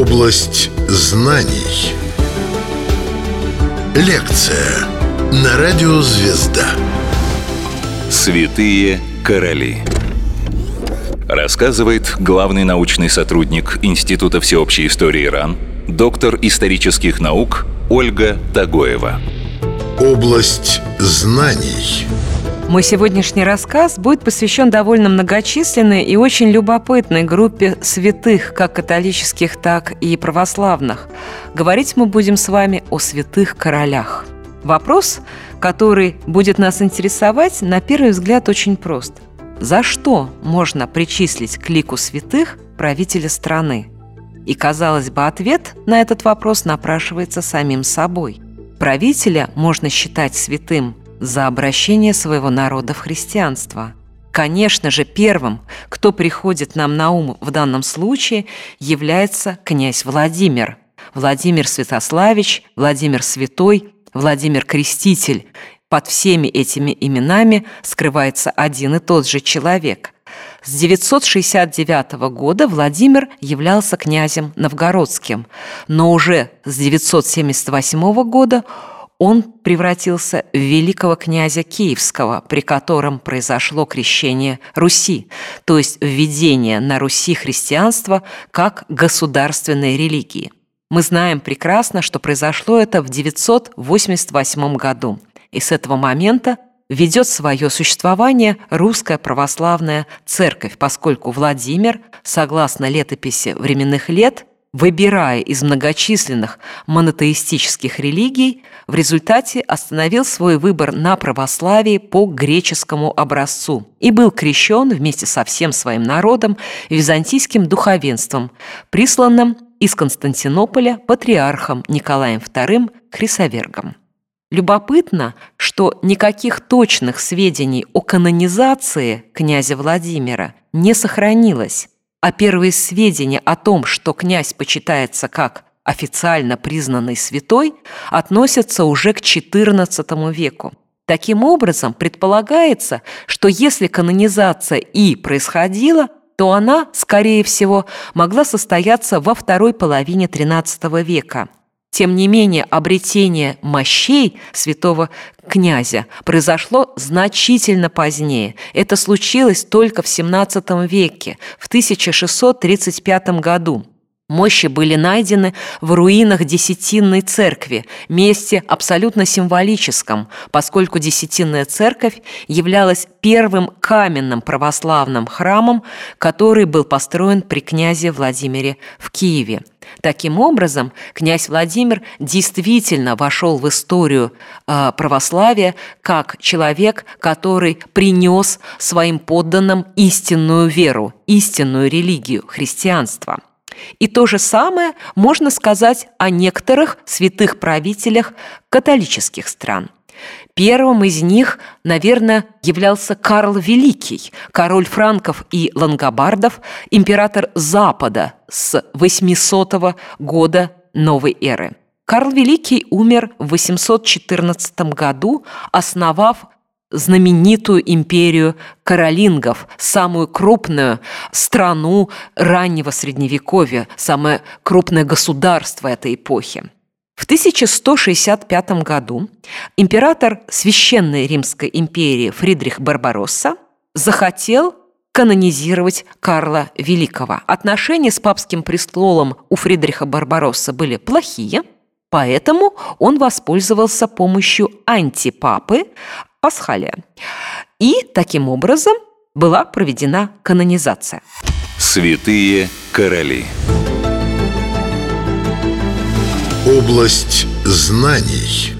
Область знаний. Лекция на радио «Звезда». Святые короли. Рассказывает главный научный сотрудник Института всеобщей истории Иран, доктор исторических наук Ольга Тагоева. Область знаний. Мой сегодняшний рассказ будет посвящен довольно многочисленной и очень любопытной группе святых, как католических, так и православных. Говорить мы будем с вами о святых королях. Вопрос, который будет нас интересовать, на первый взгляд очень прост. За что можно причислить к лику святых правителя страны? И, казалось бы, ответ на этот вопрос напрашивается самим собой. Правителя можно считать святым за обращение своего народа в христианство. Конечно же, первым, кто приходит нам на ум в данном случае, является князь Владимир. Владимир Святославич, Владимир Святой, Владимир Креститель. Под всеми этими именами скрывается один и тот же человек. С 969 года Владимир являлся князем новгородским, но уже с 978 года он превратился в великого князя Киевского, при котором произошло крещение Руси, то есть введение на Руси христианства как государственной религии. Мы знаем прекрасно, что произошло это в 988 году, и с этого момента ведет свое существование русская православная церковь, поскольку Владимир, согласно летописи временных лет, выбирая из многочисленных монотеистических религий, в результате остановил свой выбор на православии по греческому образцу и был крещен вместе со всем своим народом византийским духовенством, присланным из Константинополя патриархом Николаем II Хрисовергом. Любопытно, что никаких точных сведений о канонизации князя Владимира не сохранилось, а первые сведения о том, что князь почитается как официально признанный святой, относятся уже к XIV веку. Таким образом, предполагается, что если канонизация и происходила, то она, скорее всего, могла состояться во второй половине XIII века – тем не менее, обретение мощей святого князя произошло значительно позднее. Это случилось только в XVII веке, в 1635 году. Мощи были найдены в руинах Десятинной церкви, месте абсолютно символическом, поскольку Десятинная церковь являлась первым каменным православным храмом, который был построен при князе Владимире в Киеве. Таким образом, князь Владимир действительно вошел в историю э, православия как человек, который принес своим подданным истинную веру, истинную религию, христианство – и то же самое можно сказать о некоторых святых правителях католических стран. Первым из них, наверное, являлся Карл Великий, король франков и лангобардов, император Запада с 800 года новой эры. Карл Великий умер в 814 году, основав знаменитую империю каролингов, самую крупную страну раннего Средневековья, самое крупное государство этой эпохи. В 1165 году император Священной Римской империи Фридрих Барбаросса захотел канонизировать Карла Великого. Отношения с папским престолом у Фридриха Барбаросса были плохие, поэтому он воспользовался помощью антипапы, Пасхалия. И таким образом была проведена канонизация. Святые короли. Область знаний.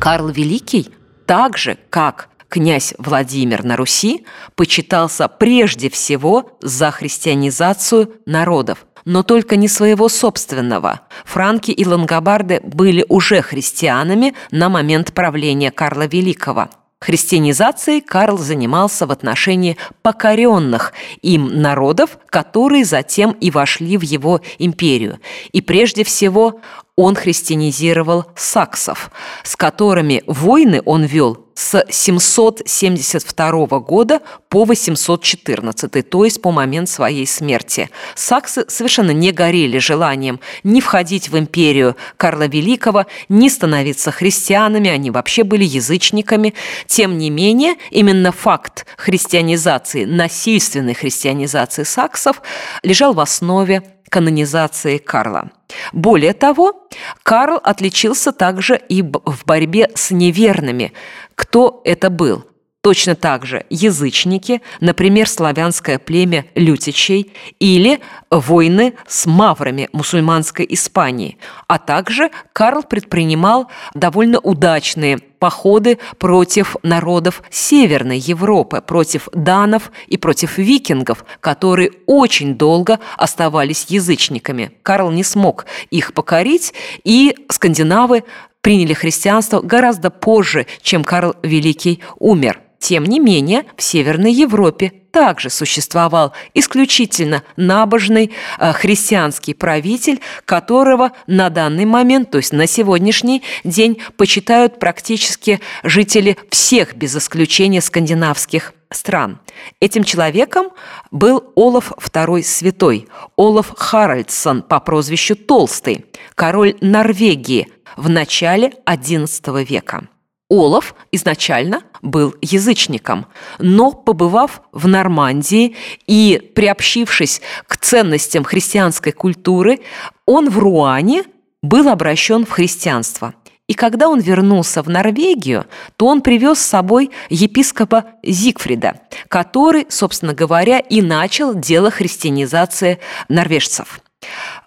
Карл Великий, так же, как князь Владимир на Руси, почитался прежде всего за христианизацию народов, но только не своего собственного. Франки и лангобарды были уже христианами на момент правления Карла Великого – Христианизацией Карл занимался в отношении покоренных им народов, которые затем и вошли в его империю. И прежде всего он христианизировал саксов, с которыми войны он вел с 772 года по 814, то есть по момент своей смерти. Саксы совершенно не горели желанием ни входить в империю Карла Великого, ни становиться христианами, они вообще были язычниками. Тем не менее, именно факт христианизации, насильственной христианизации саксов лежал в основе канонизации Карла. Более того, Карл отличился также и в борьбе с неверными. Кто это был? Точно так же язычники, например, славянское племя лютичей или войны с маврами мусульманской Испании. А также Карл предпринимал довольно удачные походы против народов Северной Европы, против данов и против викингов, которые очень долго оставались язычниками. Карл не смог их покорить, и скандинавы приняли христианство гораздо позже, чем Карл Великий умер. Тем не менее, в Северной Европе также существовал исключительно набожный э, христианский правитель, которого на данный момент, то есть на сегодняшний день, почитают практически жители всех, без исключения скандинавских стран. Этим человеком был Олаф II Святой, Олаф Харальдсон по прозвищу Толстый, король Норвегии в начале XI века. Олаф изначально был язычником, но побывав в Нормандии и приобщившись к ценностям христианской культуры, он в Руане был обращен в христианство. И когда он вернулся в Норвегию, то он привез с собой епископа Зигфрида, который, собственно говоря, и начал дело христианизации норвежцев.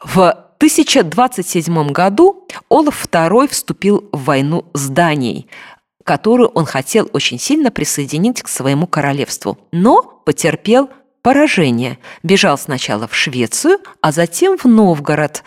В 1027 году Олаф II вступил в войну с Данией, которую он хотел очень сильно присоединить к своему королевству, но потерпел поражение. Бежал сначала в Швецию, а затем в Новгород.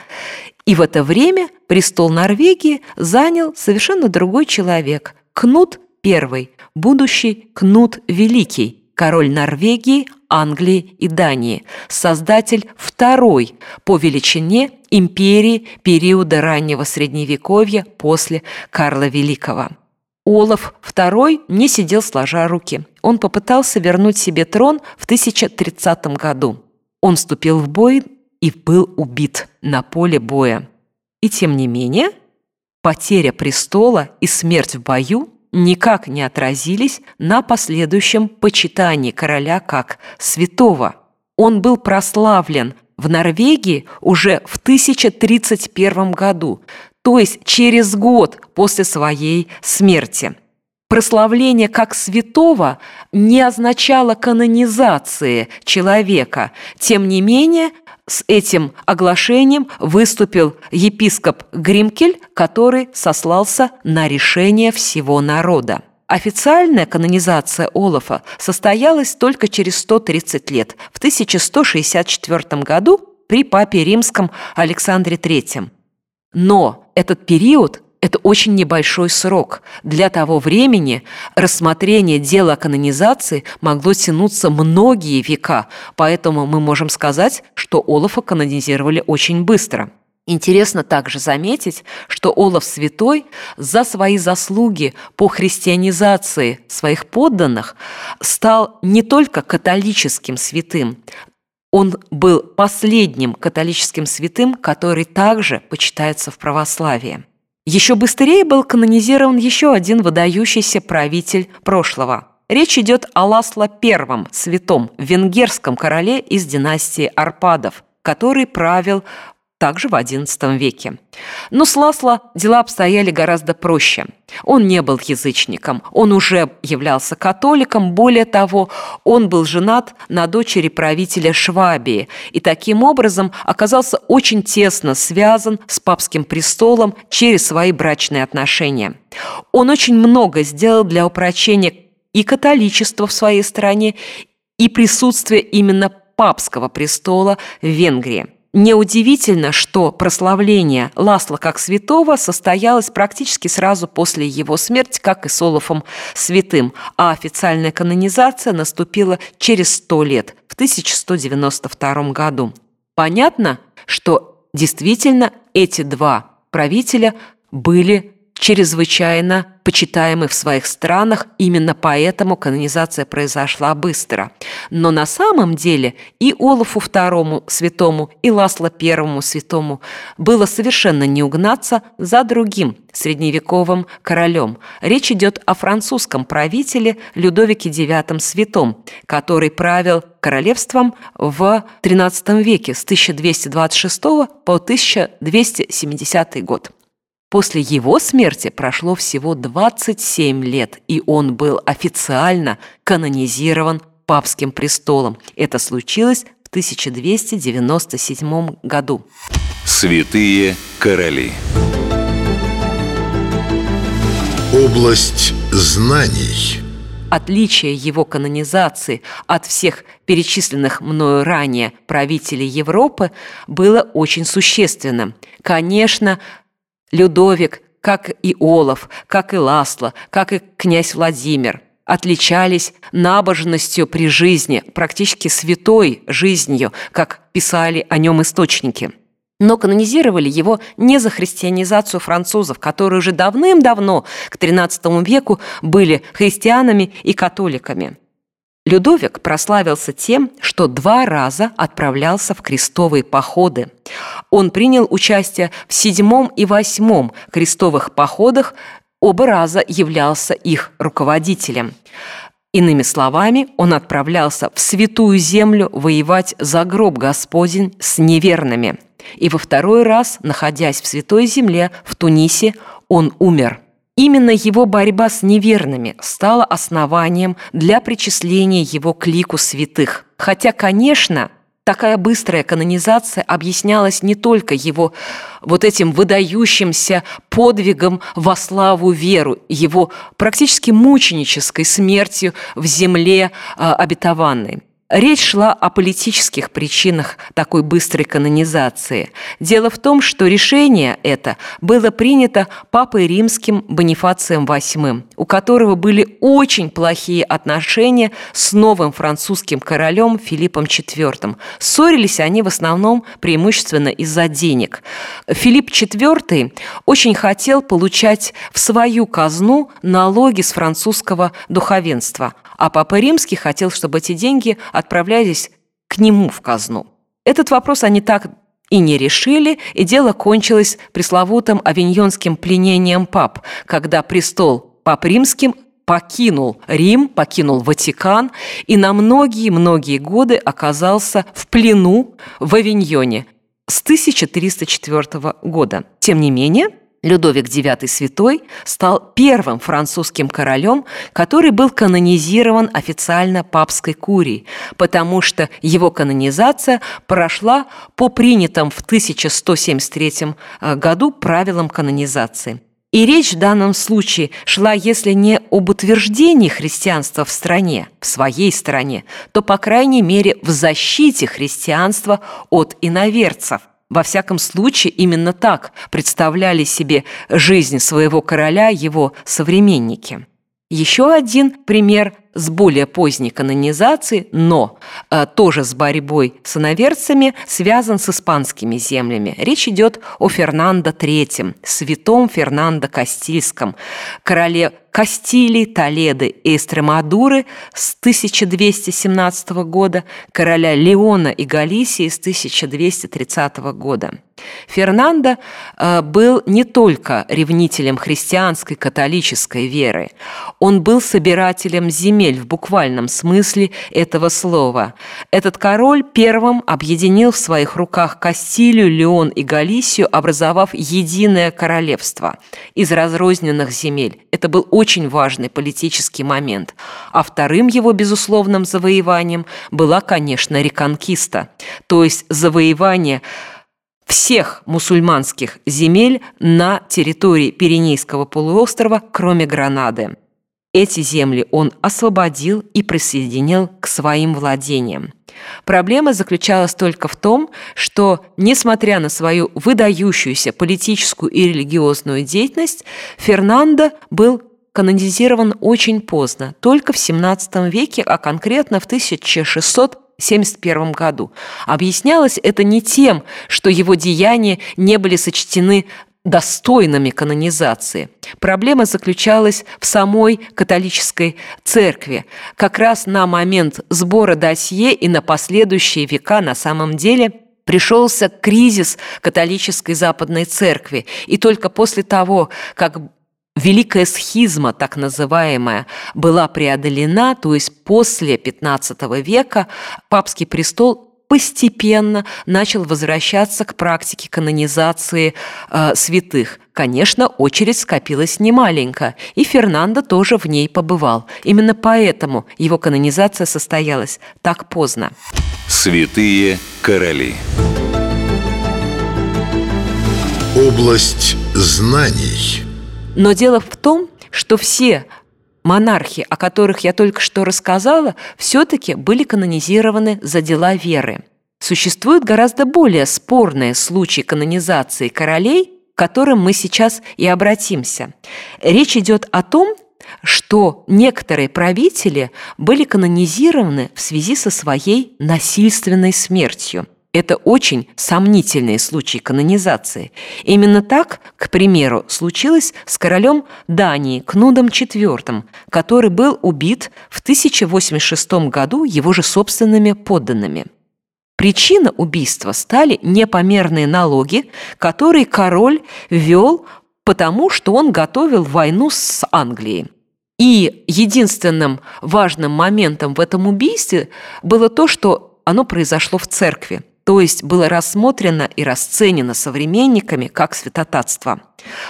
И в это время престол Норвегии занял совершенно другой человек – Кнут I, будущий Кнут Великий, король Норвегии, Англии и Дании, создатель второй по величине империи периода раннего Средневековья после Карла Великого. Олаф II не сидел сложа руки. Он попытался вернуть себе трон в 1030 году. Он вступил в бой и был убит на поле боя. И тем не менее, потеря престола и смерть в бою никак не отразились на последующем почитании короля как святого. Он был прославлен в Норвегии уже в 1031 году, то есть через год после своей смерти. Прославление как святого не означало канонизации человека. Тем не менее, с этим оглашением выступил епископ Гримкель, который сослался на решение всего народа. Официальная канонизация Олафа состоялась только через 130 лет, в 1164 году при папе римском Александре III. Но этот период – это очень небольшой срок. Для того времени рассмотрение дела о канонизации могло тянуться многие века, поэтому мы можем сказать, что Олафа канонизировали очень быстро. Интересно также заметить, что Олаф Святой за свои заслуги по христианизации своих подданных стал не только католическим святым, он был последним католическим святым, который также почитается в православии. Еще быстрее был канонизирован еще один выдающийся правитель прошлого. Речь идет о Ласло I, святом, венгерском короле из династии Арпадов, который правил также в XI веке. Но с Ласло дела обстояли гораздо проще. Он не был язычником, он уже являлся католиком, более того, он был женат на дочери правителя Швабии и таким образом оказался очень тесно связан с папским престолом через свои брачные отношения. Он очень много сделал для упрочения и католичества в своей стране, и присутствия именно папского престола в Венгрии. Неудивительно, что прославление Ласла как святого состоялось практически сразу после его смерти, как и с Олафом святым, а официальная канонизация наступила через сто лет, в 1192 году. Понятно, что действительно эти два правителя были чрезвычайно почитаемы в своих странах, именно поэтому канонизация произошла быстро. Но на самом деле и Олафу II святому, и Ласло I святому было совершенно не угнаться за другим средневековым королем. Речь идет о французском правителе Людовике IX святом, который правил королевством в XIII веке с 1226 по 1270 год. После его смерти прошло всего 27 лет, и он был официально канонизирован папским престолом. Это случилось в 1297 году. Святые короли. Область знаний. Отличие его канонизации от всех перечисленных мною ранее правителей Европы было очень существенным. Конечно, Людовик, как и Олаф, как и Ласло, как и князь Владимир, отличались набожностью при жизни, практически святой жизнью, как писали о нем источники. Но канонизировали его не за христианизацию французов, которые уже давным-давно, к XIII веку, были христианами и католиками. Людовик прославился тем, что два раза отправлялся в крестовые походы. Он принял участие в седьмом и восьмом крестовых походах, оба раза являлся их руководителем. Иными словами, он отправлялся в святую землю воевать за гроб Господень с неверными. И во второй раз, находясь в святой земле в Тунисе, он умер – Именно его борьба с неверными стала основанием для причисления его к лику святых. Хотя, конечно, такая быстрая канонизация объяснялась не только его вот этим выдающимся подвигом во славу веру, его практически мученической смертью в земле э, обетованной. Речь шла о политических причинах такой быстрой канонизации. Дело в том, что решение это было принято Папой Римским Бонифацием VIII, у которого были очень плохие отношения с новым французским королем Филиппом IV. Ссорились они в основном преимущественно из-за денег. Филипп IV очень хотел получать в свою казну налоги с французского духовенства, а Папа Римский хотел, чтобы эти деньги отправлялись к нему в казну. Этот вопрос они так и не решили, и дело кончилось пресловутым авиньонским пленением пап, когда престол пап римским покинул Рим, покинул Ватикан и на многие-многие годы оказался в плену в Авиньоне с 1304 года. Тем не менее, Людовик IX Святой стал первым французским королем, который был канонизирован официально папской курией, потому что его канонизация прошла по принятым в 1173 э, году правилам канонизации. И речь в данном случае шла, если не об утверждении христианства в стране, в своей стране, то, по крайней мере, в защите христианства от иноверцев. Во всяком случае, именно так представляли себе жизнь своего короля его современники. Еще один пример с более поздней канонизацией, но э, тоже с борьбой с иноверцами, связан с испанскими землями. Речь идет о Фернандо III, святом Фернандо Кастильском, короле Кастилии, Толеды и Эстремадуры с 1217 года, короля Леона и Галисии с 1230 года. Фернандо э, был не только ревнителем христианской католической веры, он был собирателем земель в буквальном смысле этого слова. Этот король первым объединил в своих руках Кастилию, Леон и Галисию, образовав единое королевство из разрозненных земель. Это был очень важный политический момент. А вторым его безусловным завоеванием была, конечно, реконкиста, то есть завоевание всех мусульманских земель на территории Пиренейского полуострова, кроме Гранады. Эти земли он освободил и присоединил к своим владениям. Проблема заключалась только в том, что, несмотря на свою выдающуюся политическую и религиозную деятельность, Фернандо был канонизирован очень поздно, только в XVII веке, а конкретно в 1671 году. Объяснялось это не тем, что его деяния не были сочтены достойными канонизации. Проблема заключалась в самой католической церкви. Как раз на момент сбора досье и на последующие века на самом деле пришелся кризис католической западной церкви. И только после того, как Великая схизма, так называемая, была преодолена, то есть после XV века папский престол постепенно начал возвращаться к практике канонизации э, святых. Конечно, очередь скопилась немаленько, и Фернандо тоже в ней побывал. Именно поэтому его канонизация состоялась так поздно. Святые короли. Область знаний. Но дело в том, что все монархи, о которых я только что рассказала, все-таки были канонизированы за дела веры. Существуют гораздо более спорные случаи канонизации королей, к которым мы сейчас и обратимся. Речь идет о том, что некоторые правители были канонизированы в связи со своей насильственной смертью. Это очень сомнительные случаи канонизации. Именно так, к примеру, случилось с королем Дании Кнудом IV, который был убит в 1086 году его же собственными подданными. Причина убийства стали непомерные налоги, которые король ввел потому, что он готовил войну с Англией. И единственным важным моментом в этом убийстве было то, что оно произошло в церкви – то есть было рассмотрено и расценено современниками как святотатство.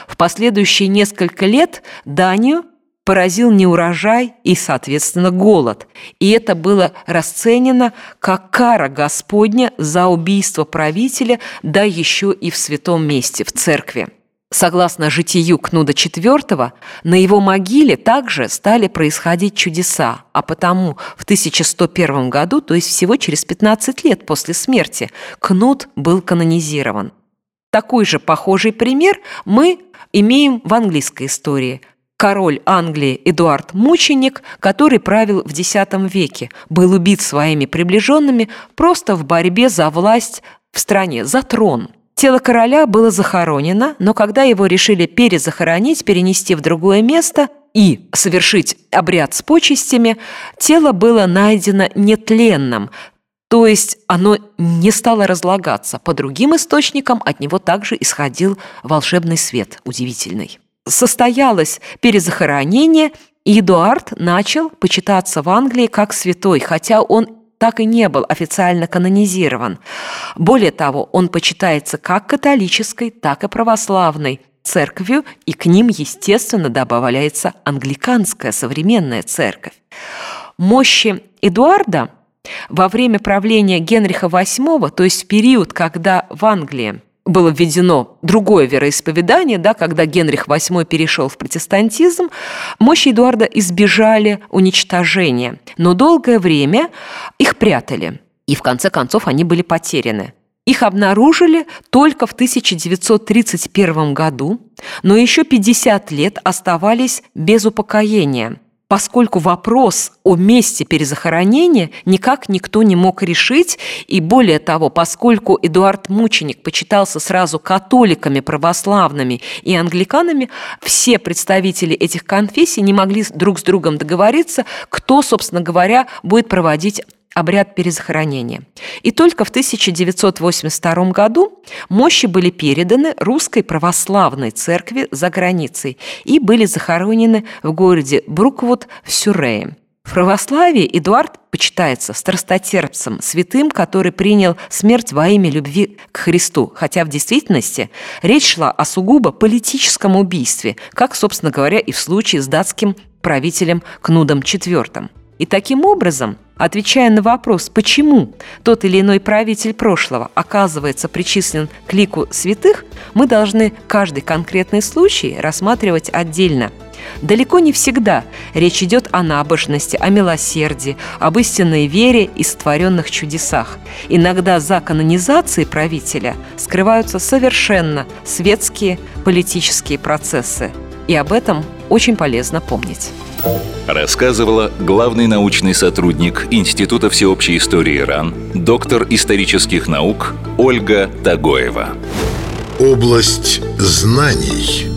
В последующие несколько лет Данию поразил неурожай и, соответственно, голод. И это было расценено как кара Господня за убийство правителя, да еще и в святом месте, в церкви. Согласно житию Кнуда IV, на его могиле также стали происходить чудеса, а потому в 1101 году, то есть всего через 15 лет после смерти, Кнут был канонизирован. Такой же похожий пример мы имеем в английской истории. Король Англии Эдуард Мученик, который правил в X веке, был убит своими приближенными просто в борьбе за власть в стране, за трон – Тело короля было захоронено, но когда его решили перезахоронить, перенести в другое место и совершить обряд с почестями, тело было найдено нетленным, то есть оно не стало разлагаться. По другим источникам от него также исходил волшебный свет, удивительный. Состоялось перезахоронение, и Эдуард начал почитаться в Англии как святой, хотя он так и не был официально канонизирован. Более того, он почитается как католической, так и православной церковью, и к ним, естественно, добавляется англиканская современная церковь. Мощи Эдуарда во время правления Генриха VIII, то есть в период, когда в Англии было введено другое вероисповедание, да, когда Генрих VIII перешел в протестантизм, мощи Эдуарда избежали уничтожения, но долгое время их прятали, и в конце концов они были потеряны. Их обнаружили только в 1931 году, но еще 50 лет оставались без упокоения – поскольку вопрос о месте перезахоронения никак никто не мог решить, и более того, поскольку Эдуард Мученик почитался сразу католиками, православными и англиканами, все представители этих конфессий не могли друг с другом договориться, кто, собственно говоря, будет проводить обряд перезахоронения. И только в 1982 году мощи были переданы русской православной церкви за границей и были захоронены в городе Бруквуд в Сюррее. В православии Эдуард почитается страстотерпцем, святым, который принял смерть во имя любви к Христу, хотя в действительности речь шла о сугубо политическом убийстве, как, собственно говоря, и в случае с датским правителем Кнудом IV. И таким образом, отвечая на вопрос, почему тот или иной правитель прошлого оказывается причислен к лику святых, мы должны каждый конкретный случай рассматривать отдельно. Далеко не всегда речь идет о набожности, о милосердии, об истинной вере и сотворенных чудесах. Иногда за канонизацией правителя скрываются совершенно светские политические процессы. И об этом очень полезно помнить. Рассказывала главный научный сотрудник Института всеобщей истории РАН, доктор исторических наук Ольга Тагоева. Область знаний.